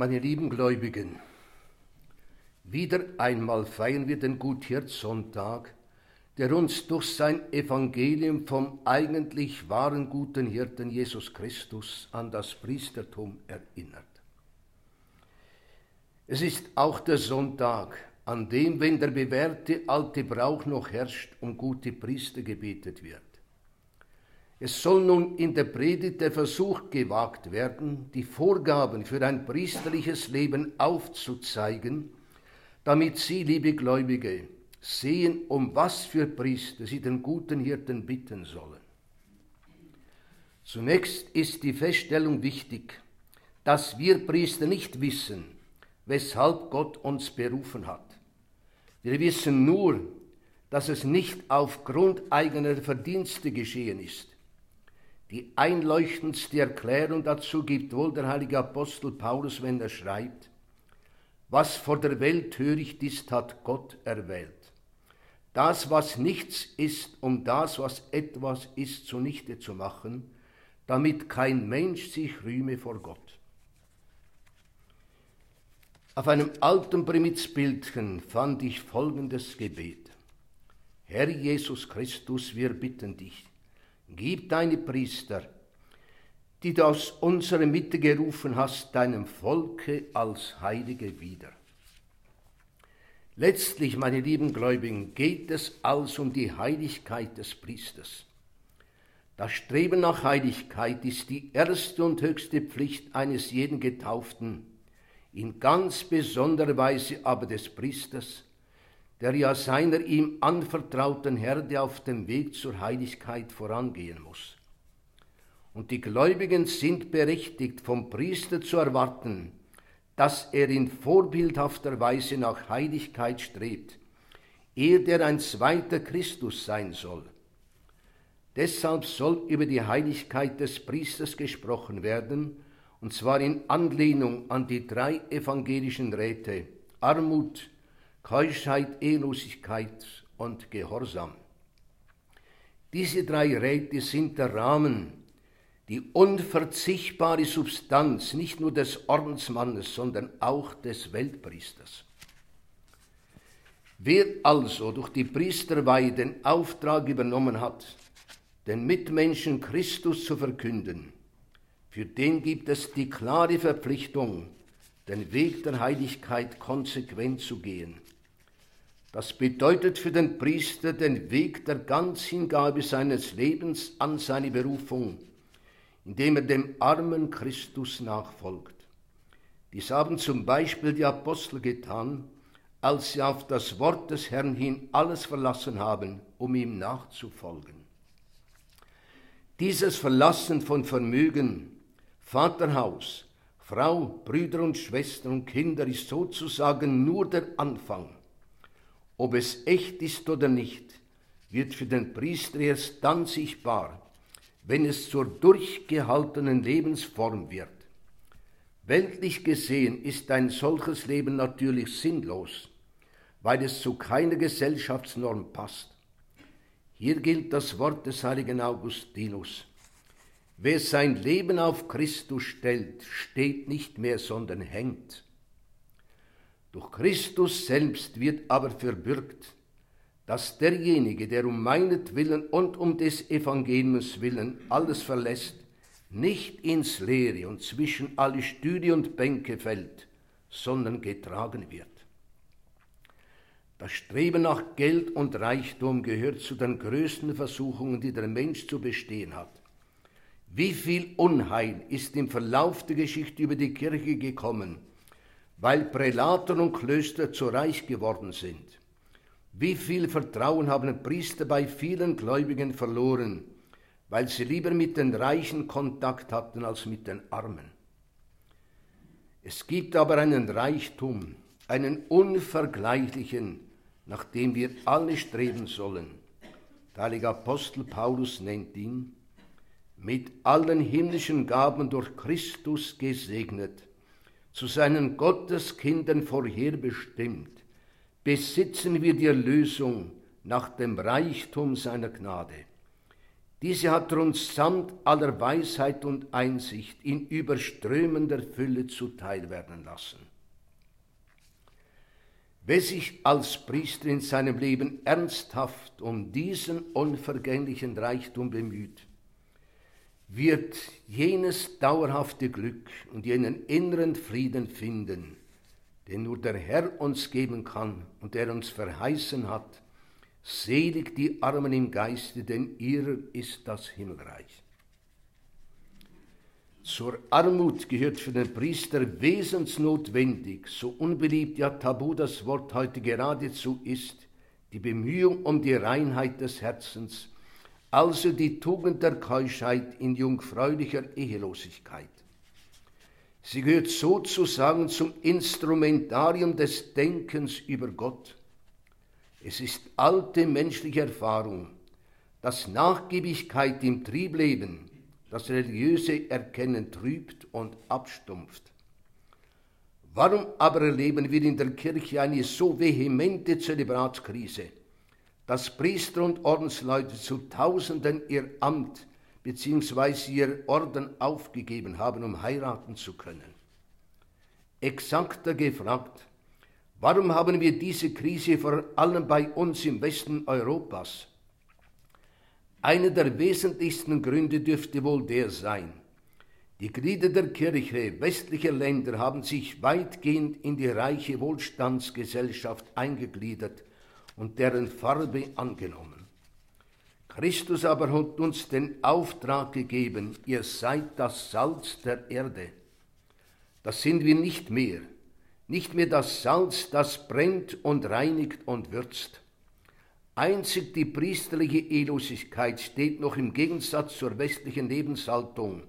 Meine lieben Gläubigen, wieder einmal feiern wir den Guthirt-Sonntag, der uns durch sein Evangelium vom eigentlich wahren guten Hirten Jesus Christus an das Priestertum erinnert. Es ist auch der Sonntag, an dem, wenn der bewährte alte Brauch noch herrscht, um gute Priester gebetet wird. Es soll nun in der Predigt der Versuch gewagt werden, die Vorgaben für ein priesterliches Leben aufzuzeigen, damit Sie, liebe Gläubige, sehen, um was für Priester Sie den guten Hirten bitten sollen. Zunächst ist die Feststellung wichtig, dass wir Priester nicht wissen, weshalb Gott uns berufen hat. Wir wissen nur, dass es nicht aufgrund eigener Verdienste geschehen ist. Die einleuchtendste Erklärung dazu gibt wohl der heilige Apostel Paulus, wenn er schreibt, was vor der Welt töricht ist, hat Gott erwählt. Das, was nichts ist, um das, was etwas ist, zunichte zu machen, damit kein Mensch sich rühme vor Gott. Auf einem alten Primitzbildchen fand ich folgendes Gebet. Herr Jesus Christus, wir bitten dich, Gib deine Priester, die du aus unserer Mitte gerufen hast, deinem Volke als Heilige wieder. Letztlich, meine lieben Gläubigen, geht es also um die Heiligkeit des Priesters. Das Streben nach Heiligkeit ist die erste und höchste Pflicht eines jeden Getauften, in ganz besonderer Weise aber des Priesters, der ja seiner ihm anvertrauten Herde auf dem Weg zur Heiligkeit vorangehen muss. Und die Gläubigen sind berechtigt, vom Priester zu erwarten, dass er in vorbildhafter Weise nach Heiligkeit strebt, er der ein zweiter Christus sein soll. Deshalb soll über die Heiligkeit des Priesters gesprochen werden, und zwar in Anlehnung an die drei evangelischen Räte Armut, Keuschheit, Ehelosigkeit und Gehorsam. Diese drei Räte sind der Rahmen, die unverzichtbare Substanz nicht nur des Ordensmannes, sondern auch des Weltpriesters. Wer also durch die Priesterweihe den Auftrag übernommen hat, den Mitmenschen Christus zu verkünden, für den gibt es die klare Verpflichtung, den Weg der Heiligkeit konsequent zu gehen. Das bedeutet für den Priester den Weg der Ganzhingabe seines Lebens an seine Berufung, indem er dem armen Christus nachfolgt. Dies haben zum Beispiel die Apostel getan, als sie auf das Wort des Herrn hin alles verlassen haben, um ihm nachzufolgen. Dieses Verlassen von Vermögen, Vaterhaus, Frau, Brüder und Schwestern und Kinder ist sozusagen nur der Anfang ob es echt ist oder nicht, wird für den Priester erst dann sichtbar, wenn es zur durchgehaltenen Lebensform wird. Weltlich gesehen ist ein solches Leben natürlich sinnlos, weil es zu keiner Gesellschaftsnorm passt. Hier gilt das Wort des heiligen Augustinus. Wer sein Leben auf Christus stellt, steht nicht mehr, sondern hängt. Durch Christus selbst wird aber verbürgt, dass derjenige, der um meinetwillen und um des Evangeliums willen alles verlässt, nicht ins Leere und zwischen alle Stühle und Bänke fällt, sondern getragen wird. Das Streben nach Geld und Reichtum gehört zu den größten Versuchungen, die der Mensch zu bestehen hat. Wie viel Unheil ist im Verlauf der Geschichte über die Kirche gekommen, weil Prälaten und Klöster zu reich geworden sind. Wie viel Vertrauen haben Priester bei vielen Gläubigen verloren, weil sie lieber mit den Reichen Kontakt hatten als mit den Armen. Es gibt aber einen Reichtum, einen unvergleichlichen, nach dem wir alle streben sollen. Der heilige Apostel Paulus nennt ihn, mit allen himmlischen Gaben durch Christus gesegnet zu seinen Gotteskindern vorherbestimmt, besitzen wir die Erlösung nach dem Reichtum seiner Gnade. Diese hat er uns samt aller Weisheit und Einsicht in überströmender Fülle zuteil werden lassen. Wer sich als Priester in seinem Leben ernsthaft um diesen unvergänglichen Reichtum bemüht, wird jenes dauerhafte Glück und jenen inneren Frieden finden, den nur der Herr uns geben kann und der uns verheißen hat, selig die Armen im Geiste, denn ihrer ist das Himmelreich. Zur Armut gehört für den Priester wesensnotwendig, so unbeliebt ja tabu das Wort heute geradezu ist, die Bemühung um die Reinheit des Herzens, also die Tugend der Keuschheit in jungfräulicher Ehelosigkeit. Sie gehört sozusagen zum Instrumentarium des Denkens über Gott. Es ist alte menschliche Erfahrung, dass Nachgiebigkeit im Triebleben das religiöse Erkennen trübt und abstumpft. Warum aber erleben wir in der Kirche eine so vehemente Zelebratskrise, dass Priester und Ordensleute zu Tausenden ihr Amt bzw. ihr Orden aufgegeben haben, um heiraten zu können? Exakter gefragt, warum haben wir diese Krise vor allem bei uns im Westen Europas? Einer der wesentlichsten Gründe dürfte wohl der sein, die Glieder der Kirche westlicher Länder haben sich weitgehend in die reiche Wohlstandsgesellschaft eingegliedert und deren Farbe angenommen. Christus aber hat uns den Auftrag gegeben, ihr seid das Salz der Erde. Das sind wir nicht mehr, nicht mehr das Salz, das brennt und reinigt und würzt. Einzig die priesterliche Ehelosigkeit steht noch im Gegensatz zur westlichen Lebenshaltung,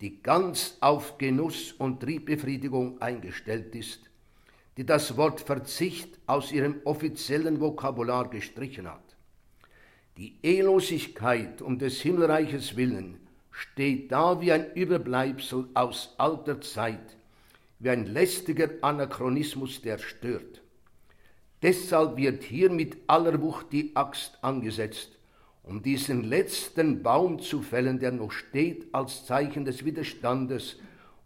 die ganz auf Genuss und Triebbefriedigung eingestellt ist, die das Wort Verzicht aus ihrem offiziellen Vokabular gestrichen hat. Die Ehelosigkeit um des Himmelreiches willen steht da wie ein Überbleibsel aus alter Zeit, wie ein lästiger Anachronismus, der stört. Deshalb wird hier mit aller Wucht die Axt angesetzt, um diesen letzten Baum zu fällen, der noch steht als Zeichen des Widerstandes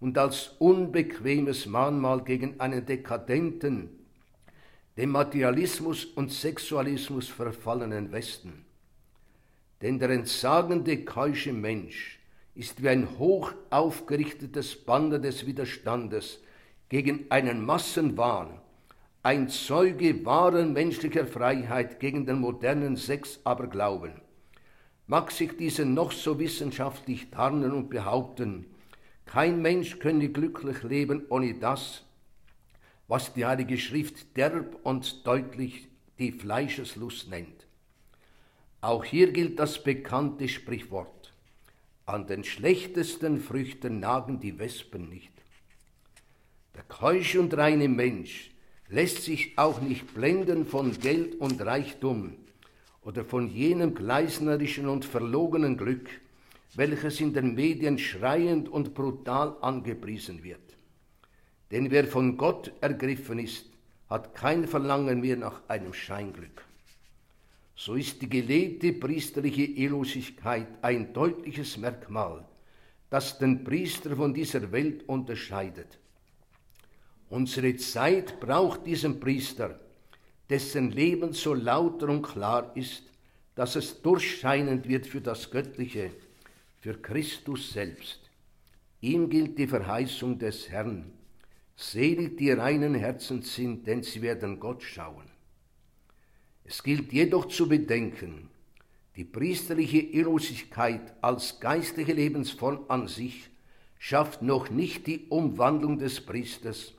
und als unbequemes Mahnmal gegen einen dekadenten, dem Materialismus und Sexualismus verfallenen Westen. Denn der entsagende keusche Mensch ist wie ein hoch aufgerichtetes Banner des Widerstandes gegen einen Massenwahn, ein Zeuge wahren menschlicher Freiheit gegen den modernen Sexaberglauben. Mag sich diese noch so wissenschaftlich tarnen und behaupten, kein Mensch könne glücklich leben ohne das, was die Heilige Schrift derb und deutlich die Fleischeslust nennt. Auch hier gilt das bekannte Sprichwort, an den schlechtesten Früchten nagen die Wespen nicht. Der keusche und reine Mensch lässt sich auch nicht blenden von Geld und Reichtum oder von jenem gleisnerischen und verlogenen Glück, welches in den Medien schreiend und brutal angepriesen wird. Denn wer von Gott ergriffen ist, hat kein Verlangen mehr nach einem Scheinglück. So ist die gelebte priesterliche Ehelosigkeit ein deutliches Merkmal, das den Priester von dieser Welt unterscheidet. Unsere Zeit braucht diesen Priester, dessen Leben so lauter und klar ist, dass es durchscheinend wird für das Göttliche, für Christus selbst. Ihm gilt die Verheißung des Herrn. Selig die reinen Herzen sind, denn sie werden Gott schauen. Es gilt jedoch zu bedenken, die priesterliche Irrlosigkeit als geistliche Lebensform an sich schafft noch nicht die Umwandlung des Priesters,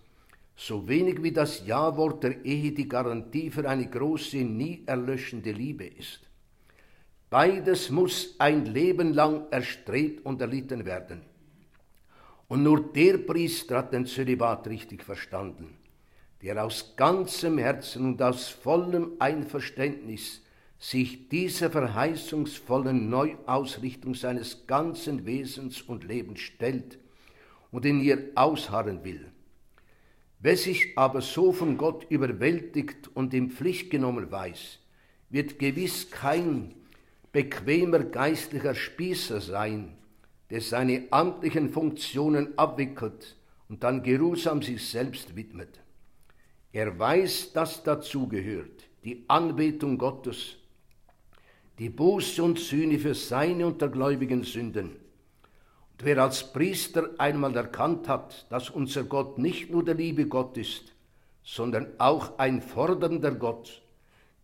so wenig wie das Ja-Wort der Ehe die Garantie für eine große, nie erlöschende Liebe ist. Beides muss ein Leben lang erstrebt und erlitten werden. Und nur der Priester hat den Zölibat richtig verstanden, der aus ganzem Herzen und aus vollem Einverständnis sich dieser verheißungsvollen Neuausrichtung seines ganzen Wesens und Lebens stellt und in ihr ausharren will. Wer sich aber so von Gott überwältigt und in Pflicht genommen weiß, wird gewiss kein bequemer geistlicher Spießer sein, der seine amtlichen Funktionen abwickelt und dann geruhsam sich selbst widmet. Er weiß, dass dazu gehört die Anbetung Gottes, die Buße und Sühne für seine und der Gläubigen Sünden. Und wer als Priester einmal erkannt hat, dass unser Gott nicht nur der liebe Gott ist, sondern auch ein fordernder Gott,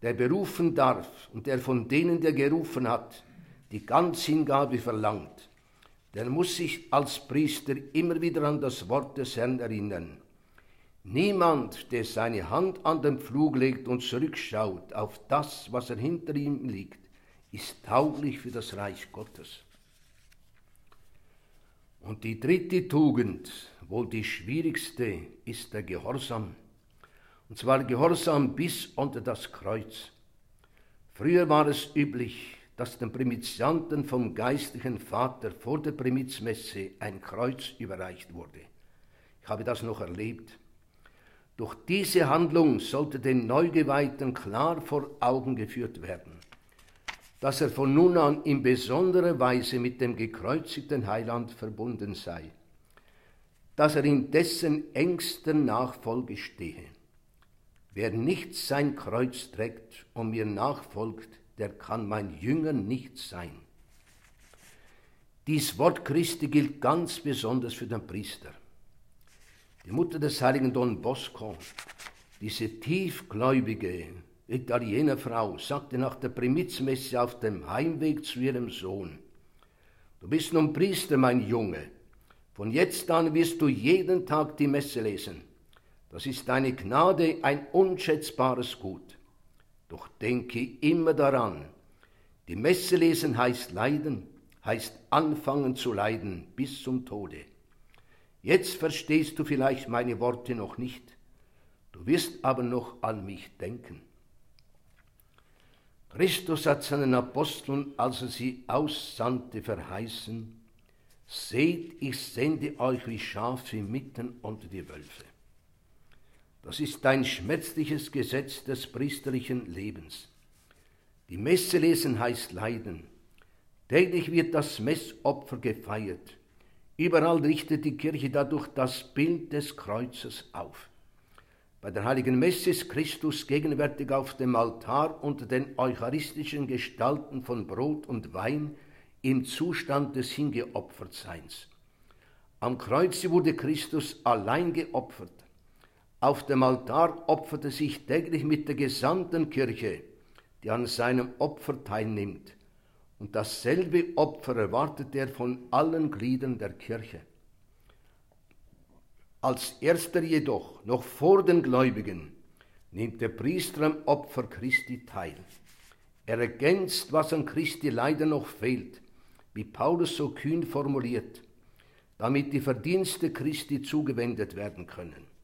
der berufen darf und der von denen, der gerufen hat, die Ganzhingabe verlangt, der muss sich als Priester immer wieder an das Wort des Herrn erinnern. Niemand, der seine Hand an den Pflug legt und zurückschaut auf das, was er hinter ihm liegt, ist tauglich für das Reich Gottes. Und die dritte Tugend, wohl die schwierigste, ist der Gehorsam. Und zwar Gehorsam bis unter das Kreuz. Früher war es üblich, dass den Primizianten vom geistlichen Vater vor der Primizmesse ein Kreuz überreicht wurde. Ich habe das noch erlebt. Durch diese Handlung sollte dem Neugeweihten klar vor Augen geführt werden, dass er von nun an in besonderer Weise mit dem gekreuzigten Heiland verbunden sei, dass er in dessen engster Nachfolge stehe. Wer nicht sein Kreuz trägt und mir nachfolgt, der kann mein Jünger nicht sein. Dies Wort Christi gilt ganz besonders für den Priester. Die Mutter des heiligen Don Bosco, diese tiefgläubige Italienerfrau, sagte nach der Primizmesse auf dem Heimweg zu ihrem Sohn, Du bist nun Priester, mein Junge. Von jetzt an wirst du jeden Tag die Messe lesen. Das ist deine Gnade ein unschätzbares Gut. Doch denke immer daran, die Messe lesen heißt leiden, heißt anfangen zu leiden bis zum Tode. Jetzt verstehst du vielleicht meine Worte noch nicht, du wirst aber noch an mich denken. Christus hat seinen Aposteln, als er sie aussandte, verheißen, Seht, ich sende euch wie Schafe mitten unter die Wölfe. Das ist ein schmerzliches Gesetz des priesterlichen Lebens. Die Messe lesen heißt Leiden. Täglich wird das Messopfer gefeiert. Überall richtet die Kirche dadurch das Bild des Kreuzes auf. Bei der heiligen Messe ist Christus gegenwärtig auf dem Altar unter den eucharistischen Gestalten von Brot und Wein im Zustand des Hingeopfertseins. Am Kreuze wurde Christus allein geopfert. Auf dem Altar opferte sich täglich mit der gesamten Kirche, die an seinem Opfer teilnimmt. Und dasselbe Opfer erwartet er von allen Gliedern der Kirche. Als erster jedoch, noch vor den Gläubigen, nimmt der Priester am Opfer Christi teil. Er ergänzt, was an Christi leider noch fehlt, wie Paulus so kühn formuliert, damit die Verdienste Christi zugewendet werden können.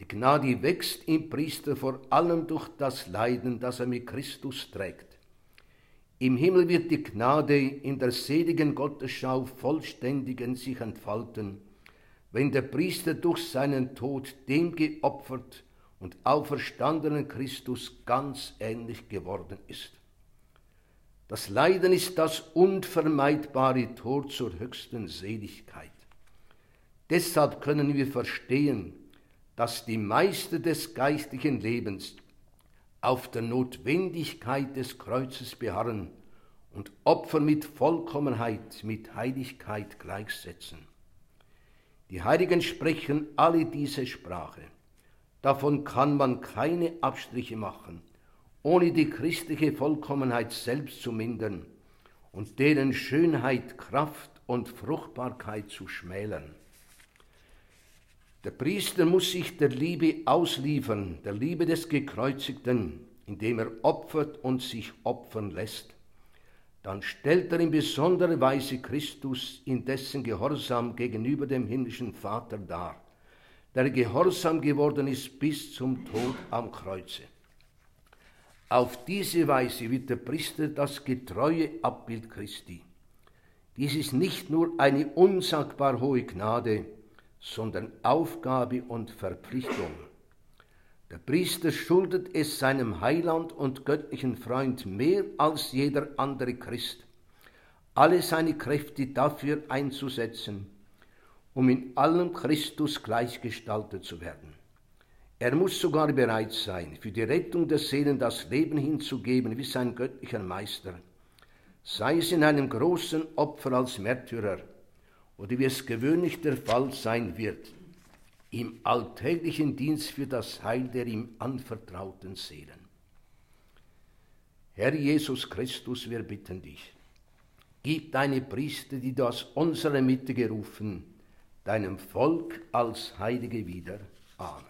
Die Gnade wächst im Priester vor allem durch das Leiden, das er mit Christus trägt. Im Himmel wird die Gnade in der seligen Gottesschau vollständig in sich entfalten, wenn der Priester durch seinen Tod dem geopfert und auferstandenen Christus ganz ähnlich geworden ist. Das Leiden ist das unvermeidbare Tor zur höchsten Seligkeit. Deshalb können wir verstehen, dass die Meister des geistlichen Lebens auf der Notwendigkeit des Kreuzes beharren und Opfer mit Vollkommenheit, mit Heiligkeit gleichsetzen. Die Heiligen sprechen alle diese Sprache. Davon kann man keine Abstriche machen, ohne die christliche Vollkommenheit selbst zu mindern und deren Schönheit, Kraft und Fruchtbarkeit zu schmälern. Der Priester muss sich der Liebe ausliefern, der Liebe des Gekreuzigten, indem er opfert und sich opfern lässt. Dann stellt er in besonderer Weise Christus in dessen Gehorsam gegenüber dem himmlischen Vater dar, der gehorsam geworden ist bis zum Tod am Kreuze. Auf diese Weise wird der Priester das getreue Abbild Christi. Dies ist nicht nur eine unsagbar hohe Gnade, sondern Aufgabe und Verpflichtung. Der Priester schuldet es seinem Heiland und göttlichen Freund mehr als jeder andere Christ, alle seine Kräfte dafür einzusetzen, um in allem Christus gleichgestaltet zu werden. Er muss sogar bereit sein, für die Rettung der Seelen das Leben hinzugeben wie sein göttlicher Meister, sei es in einem großen Opfer als Märtyrer oder wie es gewöhnlich der Fall sein wird, im alltäglichen Dienst für das Heil der ihm anvertrauten Seelen. Herr Jesus Christus, wir bitten dich, gib deine Priester, die du aus unserer Mitte gerufen, deinem Volk als Heilige wieder. Amen.